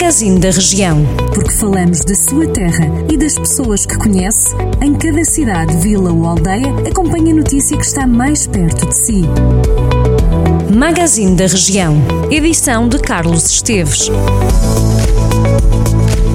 Magazine da Região. Porque falamos da sua terra e das pessoas que conhece, em cada cidade, vila ou aldeia, acompanhe a notícia que está mais perto de si. Magazine da Região. Edição de Carlos Esteves.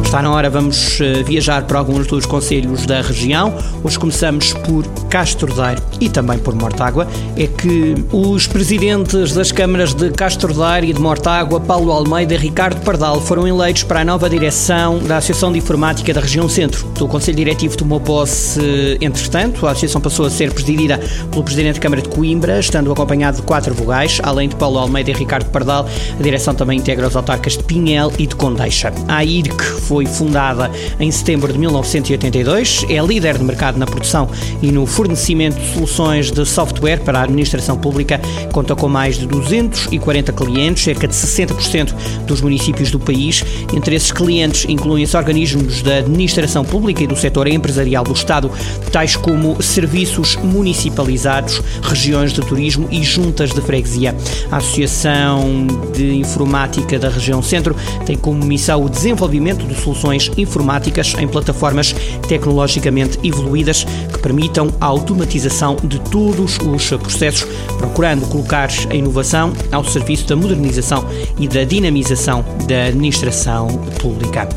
Está na hora, vamos eh, viajar para alguns dos conselhos da região. Hoje começamos por Castro Daire e também por Mortágua. É que os presidentes das câmaras de Castro Daire e de Mortágua, Paulo Almeida e Ricardo Pardal, foram eleitos para a nova direção da Associação de Informática da região Centro. O Conselho Diretivo tomou posse, entretanto, a associação passou a ser presidida pelo Presidente da Câmara de Coimbra, estando acompanhado de quatro vogais, além de Paulo Almeida e Ricardo Pardal, a direção também integra os autarcas de Pinhel e de Condeixa. A IRC foi fundada em setembro de 1982, é líder de mercado na produção e no fornecimento de soluções de software para a administração pública, conta com mais de 240 clientes, cerca de 60% dos municípios do país. Entre esses clientes incluem-se organismos da administração pública e do setor empresarial do Estado, tais como serviços municipalizados, regiões de turismo e juntas de freguesia. A Associação de Informática da Região Centro tem como missão o desenvolvimento de soluções informáticas em plataformas tecnologicamente evoluídas que permitam a automatização de todos os processos, procurando colocar a inovação ao serviço da modernização e da dinamização da administração pública.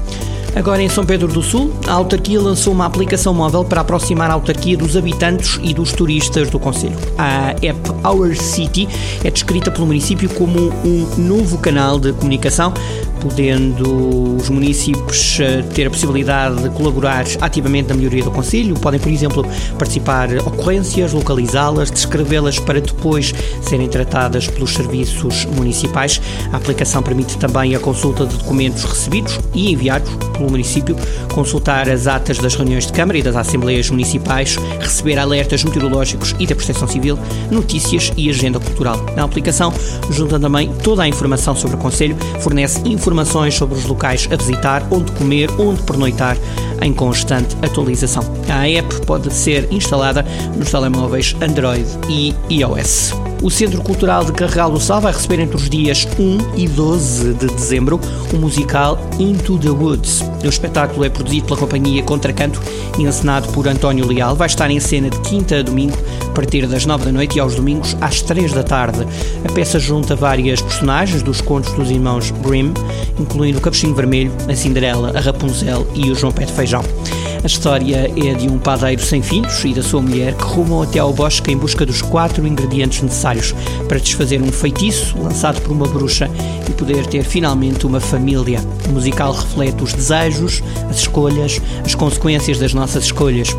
Agora em São Pedro do Sul, a autarquia lançou uma aplicação móvel para aproximar a autarquia dos habitantes e dos turistas do Conselho. A app Our City é descrita pelo município como um novo canal de comunicação podendo os municípios eh, ter a possibilidade de colaborar ativamente na melhoria do Conselho. Podem, por exemplo, participar ocorrências, localizá-las, descrevê-las para depois serem tratadas pelos serviços municipais. A aplicação permite também a consulta de documentos recebidos e enviados pelo município, consultar as atas das reuniões de Câmara e das Assembleias Municipais, receber alertas meteorológicos e da Proteção Civil, notícias e agenda cultural. Na aplicação, junta também toda a informação sobre o Conselho, fornece informações informações sobre os locais a visitar, onde comer, onde pernoitar, em constante atualização. A app pode ser instalada nos telemóveis Android e iOS. O Centro Cultural de Carregal do Sal vai receber entre os dias 1 e 12 de dezembro o musical Into the Woods. O espetáculo é produzido pela companhia Contracanto e encenado por António Leal. Vai estar em cena de quinta a domingo, a partir das 9 da noite e aos domingos às 3 da tarde. A peça junta várias personagens dos contos dos irmãos Grimm, incluindo o Capuchinho Vermelho, a Cinderela, a Rapunzel e o João Pé de Feijão. A história é de um padeiro sem filhos e da sua mulher que rumam até ao bosque em busca dos quatro ingredientes necessários para desfazer um feitiço lançado por uma bruxa e poder ter finalmente uma família. O musical reflete os desejos, as escolhas, as consequências das nossas escolhas.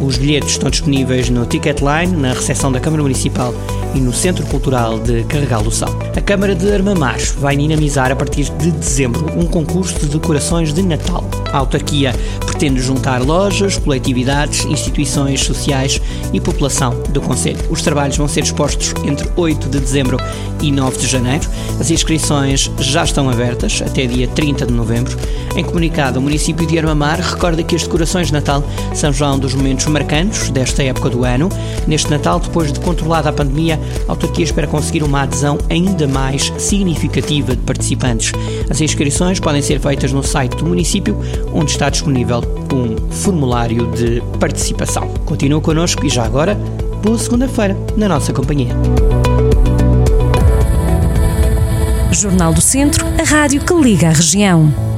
Os bilhetes estão disponíveis no Ticketline, na recepção da Câmara Municipal e no Centro Cultural de Carregal do Sal. A Câmara de Armamar vai dinamizar a partir de dezembro um concurso de decorações de Natal. A autarquia pretende juntar lojas, coletividades, instituições sociais e população do Conselho. Os trabalhos vão ser expostos entre 8 de dezembro e 9 de janeiro. As inscrições já estão abertas até dia 30 de novembro. Em comunicado, o município de Armamar recorda que as decorações de Natal são já um dos momentos marcantes desta época do ano. Neste Natal, depois de controlada a pandemia, a autarquia espera conseguir uma adesão ainda mais significativa de participantes. As inscrições podem ser feitas no site do município onde está disponível um formulário de participação. Continua connosco e já agora, boa segunda-feira na nossa companhia. Jornal do Centro, a rádio que liga a região.